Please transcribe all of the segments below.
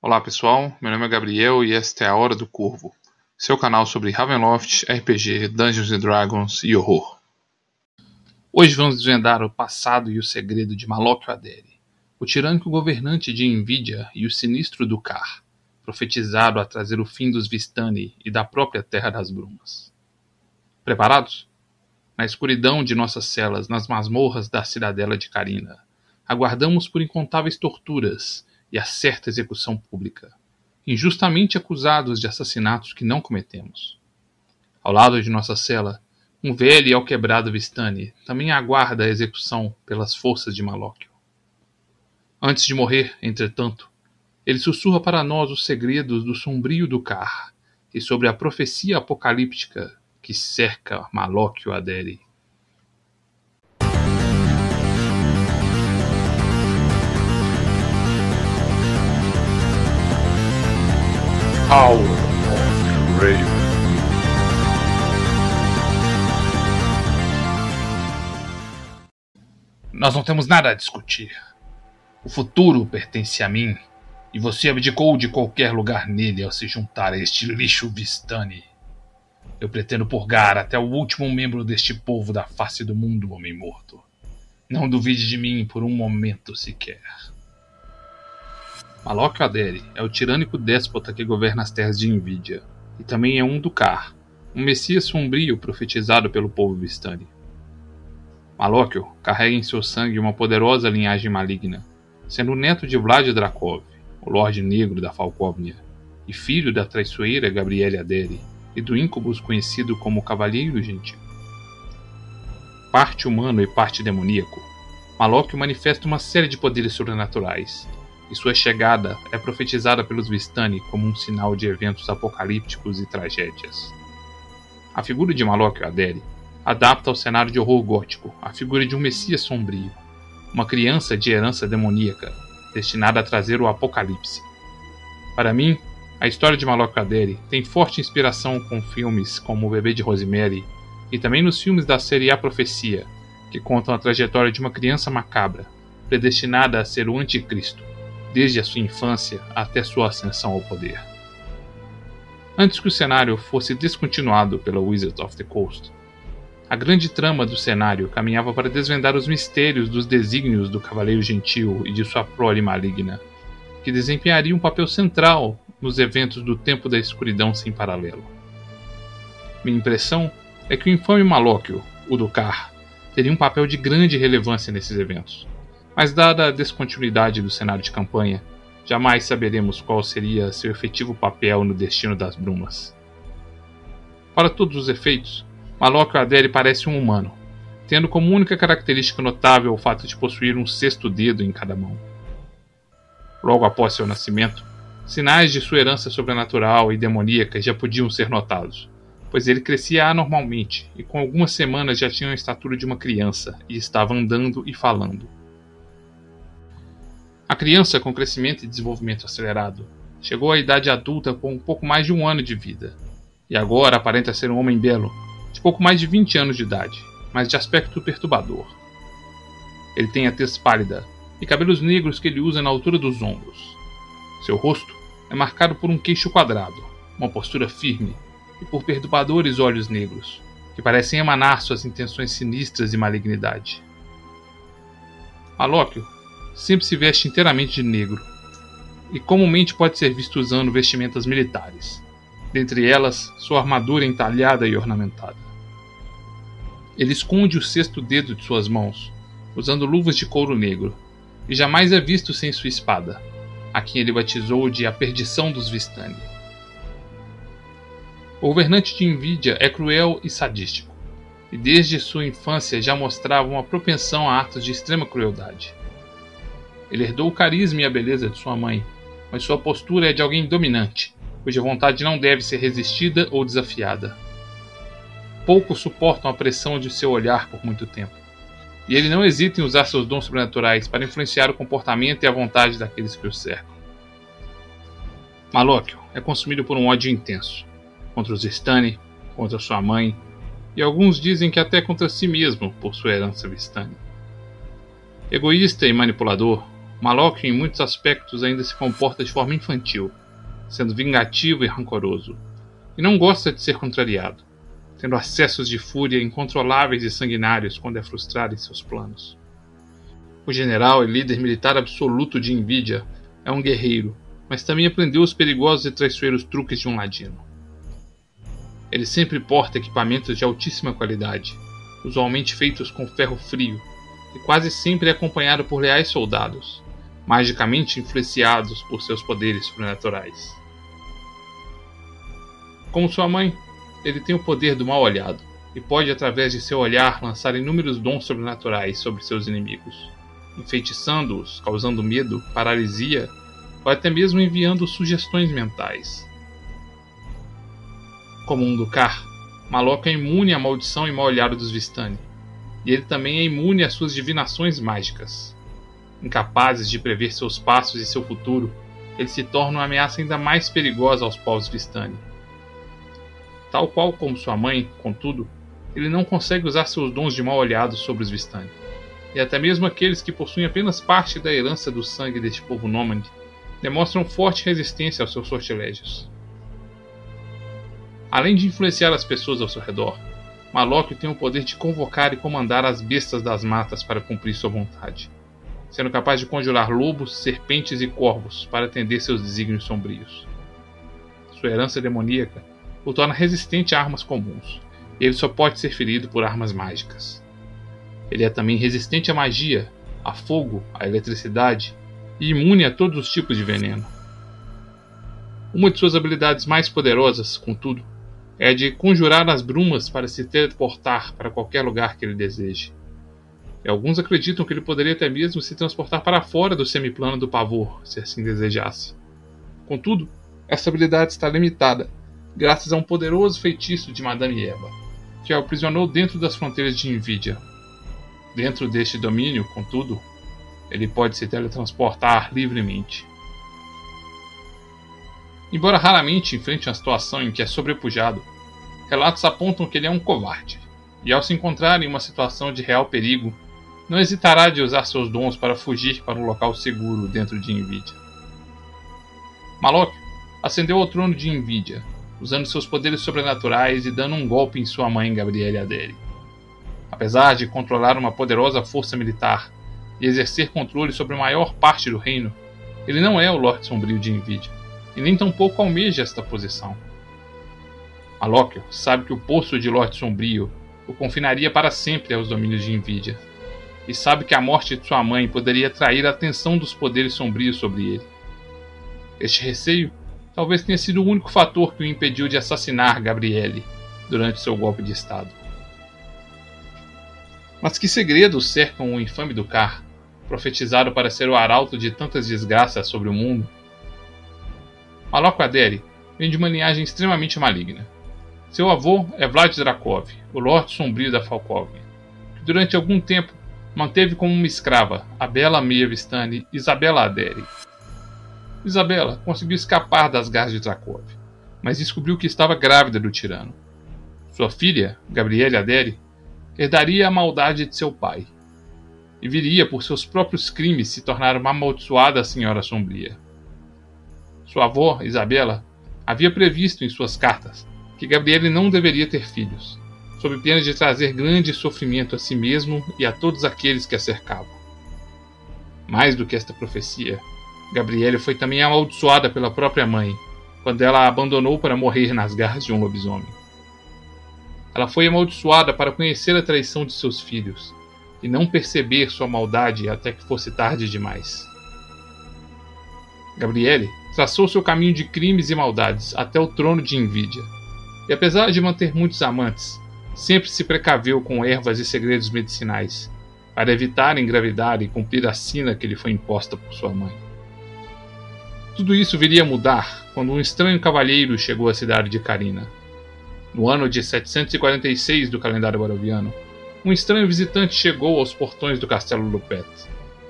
Olá pessoal, meu nome é Gabriel e esta é a Hora do Corvo, seu canal sobre Ravenloft, RPG, Dungeons Dragons e horror. Hoje vamos desvendar o passado e o segredo de Malok Aderi, o tirânico governante de Envidia e o sinistro Dukar, profetizado a trazer o fim dos Vistani e da própria Terra das Brumas. Preparados? Na escuridão de nossas celas, nas masmorras da cidadela de Karina, aguardamos por incontáveis torturas e a certa execução pública, injustamente acusados de assassinatos que não cometemos. Ao lado de nossa cela, um velho e alquebrado Vistani também aguarda a execução pelas forças de Malóquio. Antes de morrer, entretanto, ele sussurra para nós os segredos do sombrio do Car e sobre a profecia apocalíptica que cerca Malóquio Adere. Power of Raven. Nós não temos nada a discutir. O futuro pertence a mim, e você abdicou de qualquer lugar nele ao se juntar a este lixo Vistani. Eu pretendo purgar até o último membro deste povo da face do mundo, homem morto. Não duvide de mim por um momento sequer. Malok Adere é o tirânico déspota que governa as terras de Envidia, e também é um Dukar, um messias sombrio profetizado pelo povo Vistani. Malóquio carrega em seu sangue uma poderosa linhagem maligna, sendo neto de Vlad Drakov, o Lorde Negro da Falcóvnia, e filho da traiçoeira Gabriele Adere e do íncubus conhecido como Cavalheiro Gentil. Parte humano e parte demoníaco, Malóquio manifesta uma série de poderes sobrenaturais, e sua chegada é profetizada pelos Vistani como um sinal de eventos apocalípticos e tragédias. A figura de Malok Adere adapta ao cenário de horror gótico a figura de um messias sombrio, uma criança de herança demoníaca, destinada a trazer o apocalipse. Para mim, a história de Malok Adere tem forte inspiração com filmes como O Bebê de Rosemary e também nos filmes da série A Profecia, que contam a trajetória de uma criança macabra, predestinada a ser o anticristo desde a sua infância até sua ascensão ao poder. Antes que o cenário fosse descontinuado pela Wizards of the Coast, a grande trama do cenário caminhava para desvendar os mistérios dos desígnios do Cavaleiro Gentil e de sua prole maligna, que desempenharia um papel central nos eventos do Tempo da Escuridão sem paralelo. Minha impressão é que o infame Malóquio, o Ducar, teria um papel de grande relevância nesses eventos mas dada a descontinuidade do cenário de campanha, jamais saberemos qual seria seu efetivo papel no destino das brumas. Para todos os efeitos, Malok Adere parece um humano, tendo como única característica notável o fato de possuir um sexto dedo em cada mão. Logo após seu nascimento, sinais de sua herança sobrenatural e demoníaca já podiam ser notados, pois ele crescia anormalmente e com algumas semanas já tinha a estatura de uma criança e estava andando e falando. A criança com crescimento e desenvolvimento acelerado chegou à idade adulta com um pouco mais de um ano de vida, e agora aparenta ser um homem belo, de pouco mais de 20 anos de idade, mas de aspecto perturbador. Ele tem a tez pálida e cabelos negros que ele usa na altura dos ombros. Seu rosto é marcado por um queixo quadrado, uma postura firme e por perturbadores olhos negros, que parecem emanar suas intenções sinistras e malignidade. Alóquio sempre se veste inteiramente de negro, e comumente pode ser visto usando vestimentas militares, dentre elas sua armadura entalhada e ornamentada. Ele esconde o sexto dedo de suas mãos, usando luvas de couro negro, e jamais é visto sem sua espada, a quem ele batizou de a perdição dos Vistani. O governante de Envidia é cruel e sadístico, e desde sua infância já mostrava uma propensão a atos de extrema crueldade. Ele herdou o carisma e a beleza de sua mãe, mas sua postura é de alguém dominante, cuja vontade não deve ser resistida ou desafiada. Poucos suportam a pressão de seu olhar por muito tempo, e ele não hesita em usar seus dons sobrenaturais para influenciar o comportamento e a vontade daqueles que o cercam. Malóquio é consumido por um ódio intenso contra os Vistani, contra sua mãe, e alguns dizem que até contra si mesmo por sua herança Vistani. Egoísta e manipulador, Malok, em muitos aspectos, ainda se comporta de forma infantil, sendo vingativo e rancoroso, e não gosta de ser contrariado, tendo acessos de fúria incontroláveis e sanguinários quando é frustrado em seus planos. O general e líder militar absoluto de Nvidia é um guerreiro, mas também aprendeu os perigosos e traiçoeiros truques de um ladino. Ele sempre porta equipamentos de altíssima qualidade, usualmente feitos com ferro frio, e quase sempre é acompanhado por leais soldados, magicamente influenciados por seus poderes sobrenaturais. Como sua mãe, ele tem o poder do mal olhado e pode, através de seu olhar, lançar inúmeros dons sobrenaturais sobre seus inimigos, enfeitiçando-os, causando medo, paralisia ou até mesmo enviando sugestões mentais. Como um Dukar, Malok é imune à maldição e mal olhado dos Vistani, e ele também é imune às suas divinações mágicas. Incapazes de prever seus passos e seu futuro, ele se torna uma ameaça ainda mais perigosa aos povos Vistani. Tal qual como sua mãe, contudo, ele não consegue usar seus dons de mal olhado sobre os Vistani. E até mesmo aqueles que possuem apenas parte da herança do sangue deste povo nômade demonstram forte resistência aos seus sortilégios. Além de influenciar as pessoas ao seu redor, Malok tem o poder de convocar e comandar as bestas das matas para cumprir sua vontade, sendo capaz de conjurar lobos, serpentes e corvos para atender seus desígnios sombrios. Sua herança demoníaca o torna resistente a armas comuns, e ele só pode ser ferido por armas mágicas. Ele é também resistente à magia, a fogo, à eletricidade e imune a todos os tipos de veneno. Uma de suas habilidades mais poderosas, contudo, é a de conjurar as brumas para se teleportar para qualquer lugar que ele deseje. E alguns acreditam que ele poderia até mesmo se transportar para fora do semiplano do pavor, se assim desejasse. Contudo, essa habilidade está limitada, graças a um poderoso feitiço de Madame Eva, que a aprisionou dentro das fronteiras de Nvidia. Dentro deste domínio, contudo, ele pode se teletransportar livremente. Embora raramente enfrente uma situação em que é sobrepujado, relatos apontam que ele é um covarde, e ao se encontrar em uma situação de real perigo, não hesitará de usar seus dons para fugir para um local seguro dentro de Nvidia. Malok ascendeu ao trono de Nvidia, usando seus poderes sobrenaturais e dando um golpe em sua mãe Gabriele Adere. Apesar de controlar uma poderosa força militar e exercer controle sobre a maior parte do reino, ele não é o Lorde Sombrio de Nvidia e nem tampouco almeja esta posição. Alóquio sabe que o poço de Lorde Sombrio o confinaria para sempre aos domínios de Nvidia, e sabe que a morte de sua mãe poderia atrair a atenção dos poderes sombrios sobre ele. Este receio talvez tenha sido o único fator que o impediu de assassinar Gabriele durante seu golpe de Estado. Mas que segredos cercam o infame Ducar, profetizado para ser o arauto de tantas desgraças sobre o mundo Malok Aderi vem de uma linhagem extremamente maligna. Seu avô é Vlad Drakov, o Lorde Sombrio da Falkovia, que durante algum tempo manteve como uma escrava a bela Meia Isabela Aderi. Isabela conseguiu escapar das garras de Drakov, mas descobriu que estava grávida do tirano. Sua filha, Gabriele Aderi, herdaria a maldade de seu pai e viria por seus próprios crimes se tornar uma amaldiçoada Senhora Sombria. Sua avó, Isabela, havia previsto em suas cartas que Gabriele não deveria ter filhos, sob pena de trazer grande sofrimento a si mesmo e a todos aqueles que a cercavam. Mais do que esta profecia, Gabriele foi também amaldiçoada pela própria mãe, quando ela a abandonou para morrer nas garras de um lobisomem. Ela foi amaldiçoada para conhecer a traição de seus filhos e não perceber sua maldade até que fosse tarde demais. Gabriele traçou seu caminho de crimes e maldades até o trono de Envidia. E apesar de manter muitos amantes, sempre se precaveu com ervas e segredos medicinais, para evitar engravidar e cumprir a sina que lhe foi imposta por sua mãe. Tudo isso viria a mudar quando um estranho cavalheiro chegou à cidade de Carina. No ano de 746 do calendário baroviano, um estranho visitante chegou aos portões do castelo Lupet.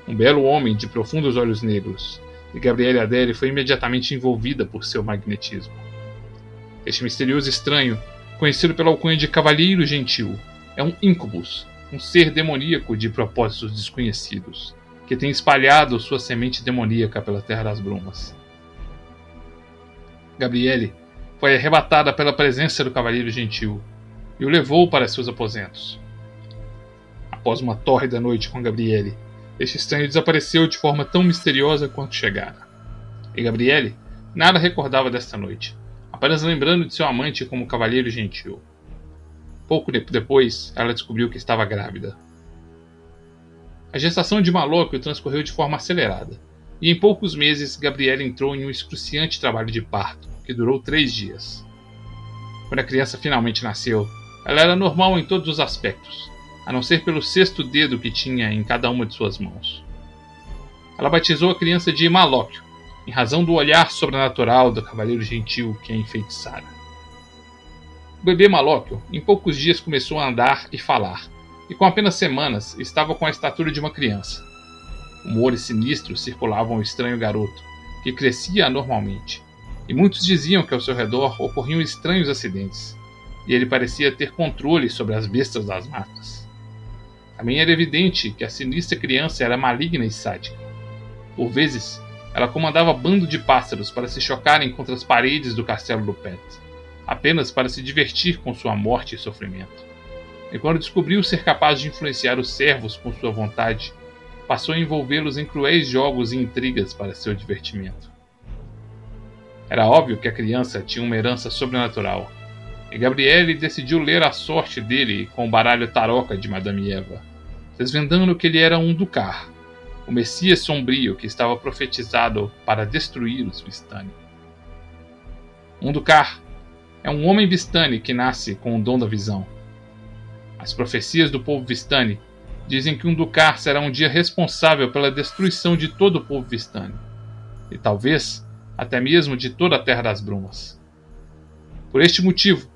Um belo homem de profundos olhos negros, e Gabriele Adele foi imediatamente envolvida por seu magnetismo. Este misterioso estranho, conhecido pela alcunha de Cavalheiro Gentil, é um incubus, um ser demoníaco de propósitos desconhecidos, que tem espalhado sua semente demoníaca pela Terra das Brumas. Gabriele foi arrebatada pela presença do Cavaleiro Gentil e o levou para seus aposentos. Após uma tórrida noite com Gabriele, este estranho desapareceu de forma tão misteriosa quanto chegara. E Gabriele nada recordava desta noite, apenas lembrando de seu amante como Cavaleiro Gentil. Pouco depois, ela descobriu que estava grávida. A gestação de Malóquio transcorreu de forma acelerada, e em poucos meses Gabriela entrou em um excruciante trabalho de parto, que durou três dias. Quando a criança finalmente nasceu, ela era normal em todos os aspectos, a não ser pelo sexto dedo que tinha em cada uma de suas mãos. Ela batizou a criança de Malóquio, em razão do olhar sobrenatural do cavaleiro gentil que a enfeitiçara. O bebê Malóquio, em poucos dias, começou a andar e falar, e com apenas semanas estava com a estatura de uma criança. Humores sinistros circulavam ao estranho garoto, que crescia anormalmente, e muitos diziam que ao seu redor ocorriam estranhos acidentes, e ele parecia ter controle sobre as bestas das matas. Também era evidente que a sinistra criança era maligna e sádica. Por vezes, ela comandava bando de pássaros para se chocarem contra as paredes do castelo do Pet, apenas para se divertir com sua morte e sofrimento. E quando descobriu ser capaz de influenciar os servos com sua vontade, passou a envolvê-los em cruéis jogos e intrigas para seu divertimento. Era óbvio que a criança tinha uma herança sobrenatural, e Gabriele decidiu ler a sorte dele com o baralho taroca de Madame Eva, desvendando que ele era um Ducar, o Messias sombrio que estava profetizado para destruir os Vistani. Ducar é um homem Vistani que nasce com o dom da visão. As profecias do povo Vistani dizem que Ducar será um dia responsável pela destruição de todo o povo Vistani, e talvez até mesmo de toda a Terra das Brumas. Por este motivo,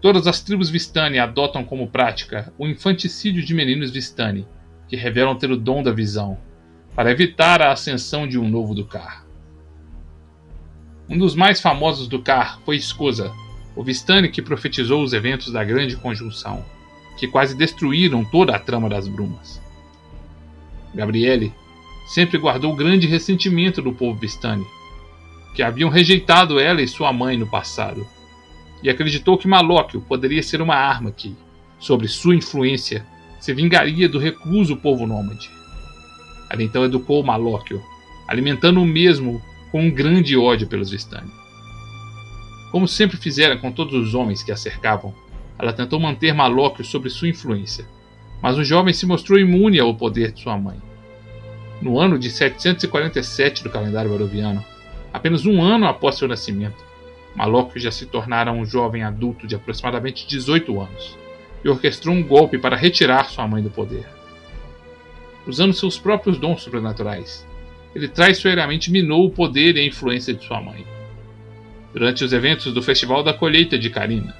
todas as tribos Vistani adotam como prática o infanticídio de meninos Vistani, que revelam ter o dom da visão, para evitar a ascensão de um novo Dukar. Um dos mais famosos Dukar foi Escosa, o Vistani que profetizou os eventos da Grande Conjunção, que quase destruíram toda a trama das Brumas. Gabriele sempre guardou grande ressentimento do povo Vistani, que haviam rejeitado ela e sua mãe no passado, e acreditou que Malóquio poderia ser uma arma que, sobre sua influência, se vingaria do recluso povo nômade. Ela então educou Malóquio, alimentando o mesmo com um grande ódio pelos Vistani. Como sempre fizera com todos os homens que a cercavam, ela tentou manter Malóquio sob sua influência, mas o jovem se mostrou imune ao poder de sua mãe. No ano de 747 do calendário baroviano, Apenas um ano após seu nascimento, Malóquio já se tornara um jovem adulto de aproximadamente 18 anos e orquestrou um golpe para retirar sua mãe do poder. Usando seus próprios dons sobrenaturais, ele traiçoeiramente minou o poder e a influência de sua mãe. Durante os eventos do Festival da Colheita de Karina,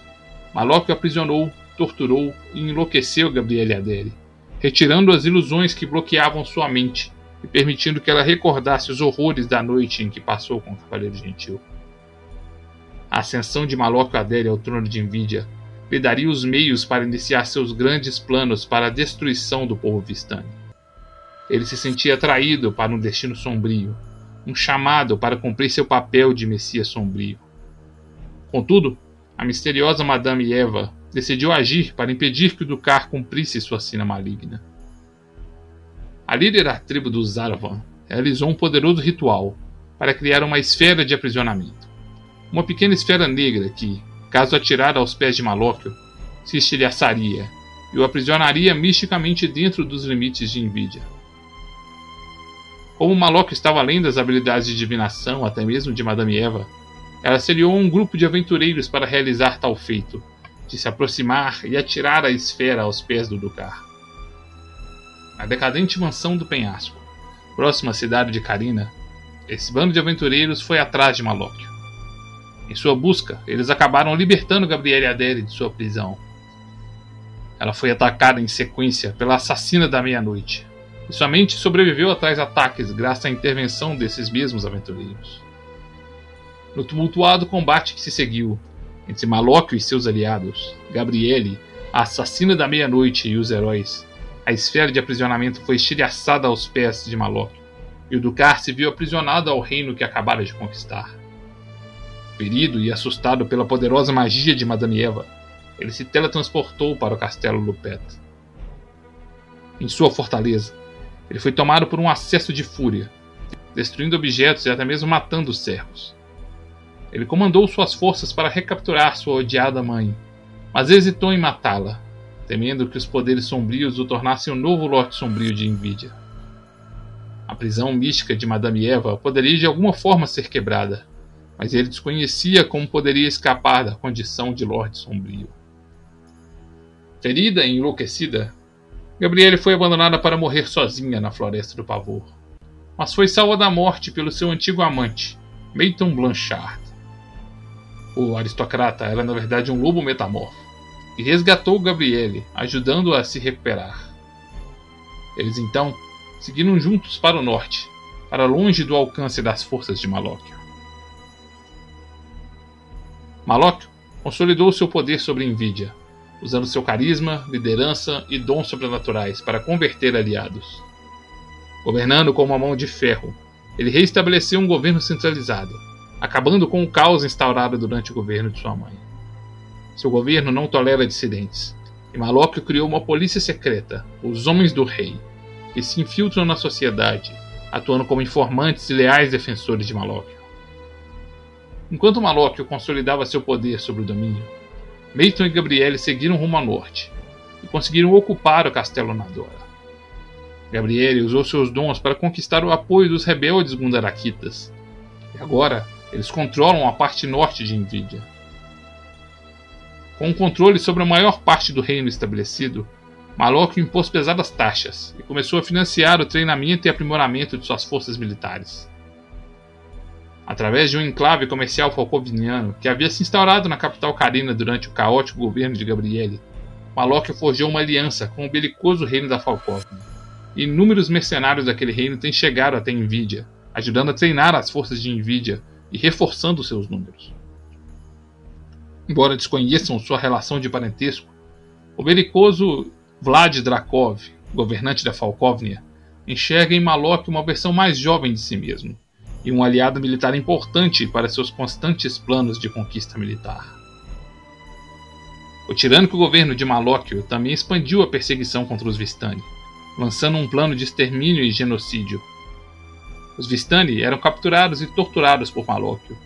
Malóquio aprisionou, torturou e enlouqueceu Gabriele Adele, retirando as ilusões que bloqueavam sua mente e permitindo que ela recordasse os horrores da noite em que passou com o Cavaleiro Gentil. A ascensão de Malóquio Adélia ao trono de Envidia lhe daria os meios para iniciar seus grandes planos para a destruição do povo Vistani. Ele se sentia atraído para um destino sombrio, um chamado para cumprir seu papel de Messias sombrio. Contudo, a misteriosa Madame Eva decidiu agir para impedir que o Ducar cumprisse sua sina maligna. A líder da tribo dos Zaravan realizou um poderoso ritual para criar uma esfera de aprisionamento. Uma pequena esfera negra que, caso atirada aos pés de Malóquio, se estilhaçaria e o aprisionaria misticamente dentro dos limites de Nvidia. Como Malóquio estava além das habilidades de divinação, até mesmo de Madame Eva, ela seriou um grupo de aventureiros para realizar tal feito, de se aproximar e atirar a esfera aos pés do Ducar na decadente mansão do penhasco, próxima à cidade de Karina, esse bando de aventureiros foi atrás de Malóquio. Em sua busca, eles acabaram libertando Gabriele Adele de sua prisão. Ela foi atacada em sequência pela assassina da meia-noite, e somente sobreviveu a tais ataques graças à intervenção desses mesmos aventureiros. No tumultuado combate que se seguiu entre Malóquio e seus aliados, Gabriele, a assassina da meia-noite e os heróis A esfera de aprisionamento foi estilhaçada aos pés de Malok, e o Ducar se viu aprisionado ao reino que acabara de conquistar. Ferido e assustado pela poderosa magia de Madame Eva, ele se teletransportou para o castelo Lupet. Em sua fortaleza, ele foi tomado por um acesso de fúria, destruindo objetos e até mesmo matando os servos. Ele comandou suas forças para recapturar sua odiada mãe, mas hesitou em matá-la, temendo que os poderes sombrios o tornassem o novo Lorde Sombrio de Nvidia. A prisão mística de Madame Eva poderia de alguma forma ser quebrada, mas ele desconhecia como poderia escapar da condição de Lorde Sombrio. Ferida e enlouquecida, Gabriele foi abandonada para morrer sozinha na Floresta do Pavor, mas foi salva da morte pelo seu antigo amante, Meiton Blanchard. O aristocrata era na verdade um lobo metamorfo e resgatou Gabriele, ajudando-a a se recuperar. Eles então seguiram juntos para o norte, para longe do alcance das forças de Malóquio. Malóquio consolidou seu poder sobre Envidia, usando seu carisma, liderança e dons sobrenaturais para converter aliados. Governando com uma mão de ferro, ele reestabeleceu um governo centralizado, acabando com o caos instaurado durante o governo de sua mãe. Seu governo não tolera dissidentes, e Malóquio criou uma polícia secreta, os Homens do Rei, que se infiltram na sociedade, atuando como informantes e leais defensores de Malóquio. Enquanto Malóquio consolidava seu poder sobre o domínio, Meiton e Gabriele seguiram rumo ao norte e conseguiram ocupar o castelo Nadora. Gabriele usou seus dons para conquistar o apoio dos rebeldes Gundarakitas, e agora eles controlam a parte norte de Envidia. Com o controle sobre a maior parte do reino estabelecido, Malok impôs pesadas taxas e começou a financiar o treinamento e aprimoramento de suas forças militares. Através de um enclave comercial falcoviniano que havia se instaurado na capital carina durante o caótico governo de Gabriele, Malok forjou uma aliança com o belicoso reino da Falcóvnia. E inúmeros mercenários daquele reino têm chegado até Envidia, ajudando a treinar as forças de Envidia e reforçando seus números. Embora desconheçam sua relação de parentesco, o belicoso Vlad Drakov, governante da Falkovnia, enxerga em Malok uma versão mais jovem de si mesmo e um aliado militar importante para seus constantes planos de conquista militar. O tirânico governo de Malóquio também expandiu a perseguição contra os Vistani, lançando um plano de extermínio e genocídio os Vistani eram capturados e torturados por Malóquio,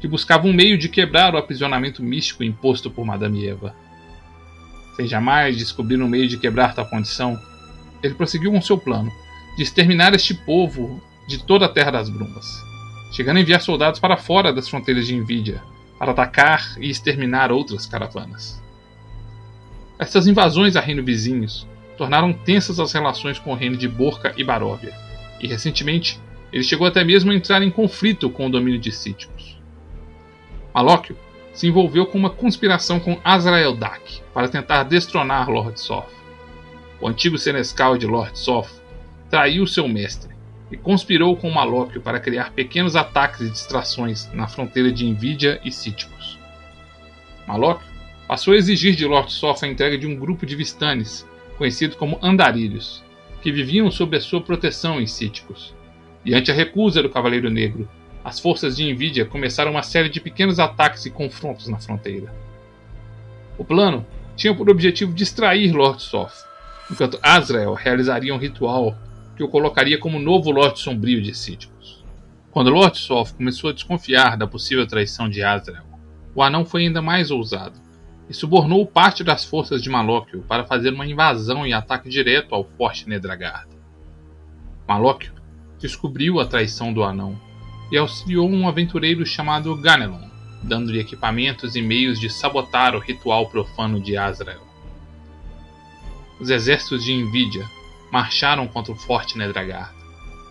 que buscava um meio de quebrar o aprisionamento místico imposto por Madame Eva. Sem jamais descobrir um meio de quebrar tal condição, ele prosseguiu com seu plano de exterminar este povo de toda a Terra das Brumas, chegando a enviar soldados para fora das fronteiras de Envidia para atacar e exterminar outras caravanas. Estas invasões a reinos vizinhos tornaram tensas as relações com o reino de Borca e Baróvia, e recentemente ele chegou até mesmo a entrar em conflito com o domínio de Cíticos. Malóquio se envolveu com uma conspiração com Azrael Dak para tentar destronar Lord Soth. O antigo senescal de Lord Soth traiu seu mestre e conspirou com Malóquio para criar pequenos ataques e distrações na fronteira de Envidia e Cíticos. Malóquio passou a exigir de Lord Soth a entrega de um grupo de Vistanes, conhecido como Andarilhos, que viviam sob a sua proteção em Cíticos Diante a recusa do Cavaleiro Negro, as forças de Envidia começaram uma série de pequenos ataques e confrontos na fronteira. O plano tinha por objetivo distrair Lord Soth, enquanto Azrael realizaria um ritual que o colocaria como novo Lorde Sombrio de Síticos. Quando Lord Soth começou a desconfiar da possível traição de Azrael, o anão foi ainda mais ousado e subornou parte das forças de Malóquio para fazer uma invasão e ataque direto ao forte Nedragard. Malóquio descobriu a traição do anão e auxiliou um aventureiro chamado Ganelon, dando-lhe equipamentos e meios de sabotar o ritual profano de Azrael. Os exércitos de Envidia marcharam contra o forte Nedragard,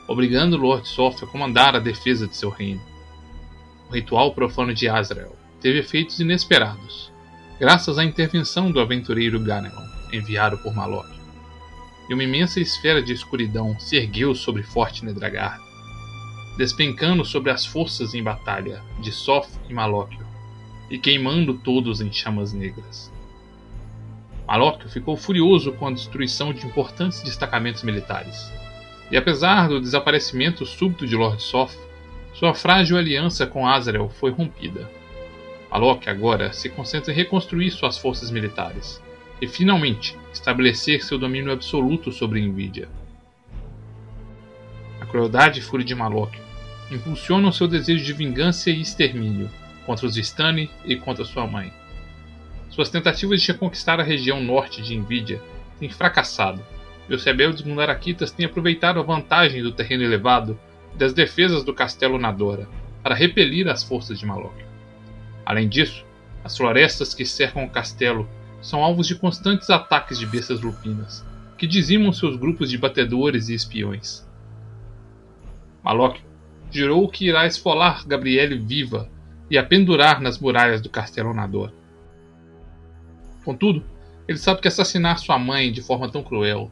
obrigando Lord Sof a comandar a defesa de seu reino. O ritual profano de Azrael teve efeitos inesperados, graças à intervenção do aventureiro Ganelon, enviado por Malok e uma imensa esfera de escuridão se ergueu sobre Forte Nedragard, despencando sobre as forças em batalha de Sof e Malóquio, e queimando todos em chamas negras. Malóquio ficou furioso com a destruição de importantes destacamentos militares. E apesar do desaparecimento súbito de Lord Soth, sua frágil aliança com Azrael foi rompida. Malok agora se concentra em reconstruir suas forças militares e finalmente estabelecer seu domínio absoluto sobre Nvidia. A crueldade e fúria de Malok impulsionam seu desejo de vingança e extermínio contra os Vistani e contra sua mãe. Suas tentativas de reconquistar a região norte de Nvidia têm fracassado, e os rebeldes Mundarakitas têm aproveitado a vantagem do terreno elevado e das defesas do castelo Nadora para repelir as forças de Malok. Além disso, as florestas que cercam o castelo são alvos de constantes ataques de bestas lupinas, que dizimam seus grupos de batedores e espiões. Malok jurou que irá esfolar Gabriele viva e a pendurar nas muralhas do castelo Nador. Contudo, ele sabe que assassinar sua mãe de forma tão cruel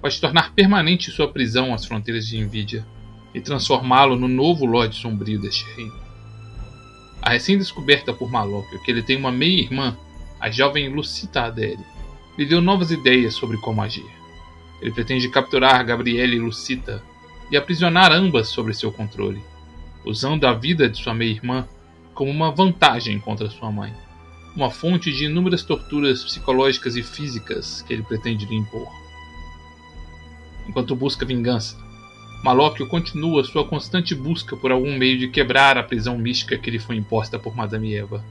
pode tornar permanente sua prisão às fronteiras de Envidia e transformá-lo no novo Lorde Sombrio deste reino. A recém-descoberta por Malok que ele tem uma meia-irmã, a jovem Lucita Adere, lhe deu novas ideias sobre como agir. Ele pretende capturar Gabriele e Lucita e aprisionar ambas sob seu controle, usando a vida de sua meia-irmã como uma vantagem contra sua mãe, uma fonte de inúmeras torturas psicológicas e físicas que ele pretende lhe impor. Enquanto busca vingança, Malóquio continua sua constante busca por algum meio de quebrar a prisão mística que lhe foi imposta por Madame Eva,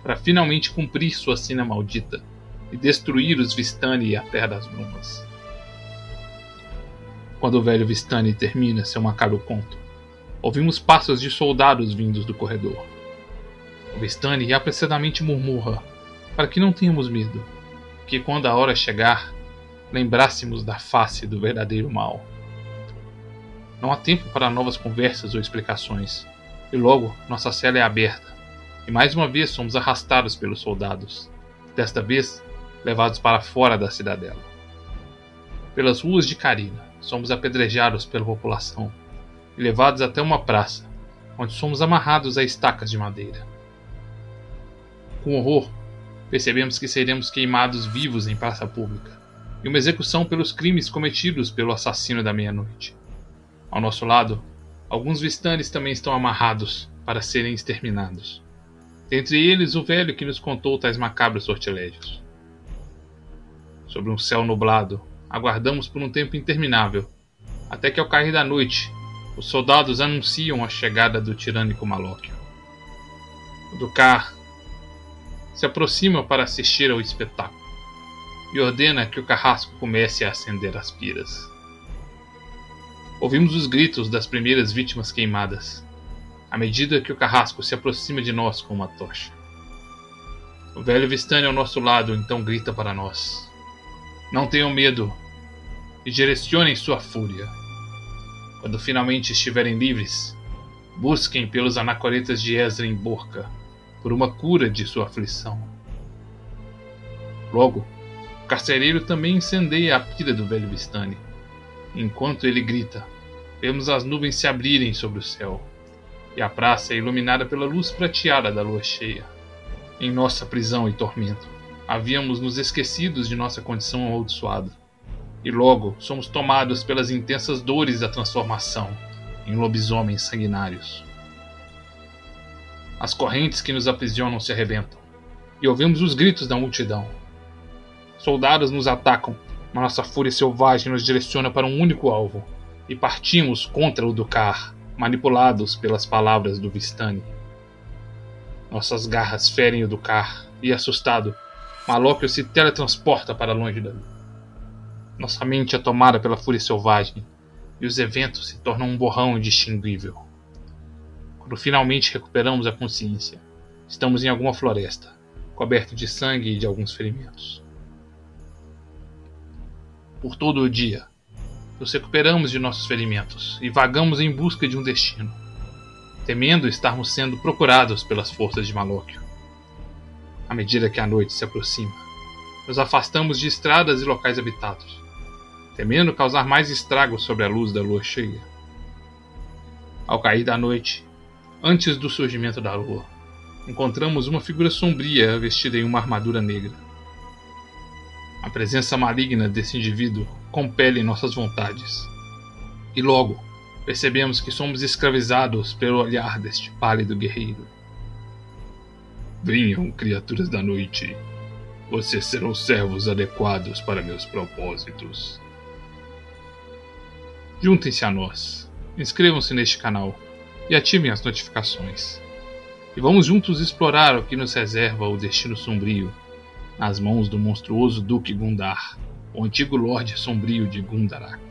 para finalmente cumprir sua sina maldita e destruir os Vistani e a Terra das Brumas. Quando o velho Vistani termina seu macabro conto, ouvimos passos de soldados vindos do corredor. O Vistani apressadamente murmura para que não tenhamos medo, que quando a hora chegar, lembrássemos da face do verdadeiro mal. Não há tempo para novas conversas ou explicações, e logo nossa cela é aberta, e mais uma vez somos arrastados pelos soldados, desta vez levados para fora da cidadela. Pelas ruas de Carina, somos apedrejados pela população e levados até uma praça, onde somos amarrados a estacas de madeira. Com horror, percebemos que seremos queimados vivos em praça pública e uma execução pelos crimes cometidos pelo assassino da meia-noite. Ao nosso lado, alguns vistanes também estão amarrados para serem exterminados. Dentre eles, o velho que nos contou tais macabros sortilégios. Sobre um céu nublado, aguardamos por um tempo interminável, até que ao cair da noite, os soldados anunciam a chegada do tirânico Malóquio. Ducar se aproxima para assistir ao espetáculo e ordena que o carrasco comece a acender as piras. Ouvimos os gritos das primeiras vítimas queimadas, à medida que o carrasco se aproxima de nós com uma tocha. O velho Vistani ao nosso lado então grita para nós: Não tenham medo e direcionem sua fúria. Quando finalmente estiverem livres, busquem pelos anacoretas de Ezra em Borca por uma cura de sua aflição. Logo, o carcereiro também incendeia a pira do velho Vistani. Enquanto ele grita, vemos as nuvens se abrirem sobre o céu, e a praça é iluminada pela luz prateada da lua cheia. Em nossa prisão e tormento, havíamos nos esquecidos de nossa condição amaldiçoada, e logo somos tomados pelas intensas dores da transformação em lobisomens sanguinários. As correntes que nos aprisionam se arrebentam, e ouvimos os gritos da multidão. Soldados nos atacam, mas nossa fúria selvagem nos direciona para um único alvo, e partimos contra o Ducar, manipulados pelas palavras do Vistani. Nossas garras ferem o Ducar, e assustado, Malóquio se teletransporta para longe dali. Nossa mente é tomada pela fúria selvagem, e os eventos se tornam um borrão indistinguível. Quando finalmente recuperamos a consciência, estamos em alguma floresta, coberto de sangue e de alguns ferimentos. Por todo o dia, nos recuperamos de nossos ferimentos e vagamos em busca de um destino, temendo estarmos sendo procurados pelas forças de Malóquio. À medida que a noite se aproxima, nos afastamos de estradas e locais habitados, temendo causar mais estragos sobre a luz da lua cheia. Ao cair da noite, Antes do surgimento da lua, encontramos uma figura sombria vestida em uma armadura negra. A presença maligna desse indivíduo compele nossas vontades. E logo, percebemos que somos escravizados pelo olhar deste pálido guerreiro. Venham, criaturas da noite. Vocês serão servos adequados para meus propósitos. Juntem-se a nós, inscrevam-se neste canal e ativem as notificações. E vamos juntos explorar o que nos reserva o destino sombrio, nas mãos do monstruoso Duque Gundar, o antigo Lorde Sombrio de Gundarak.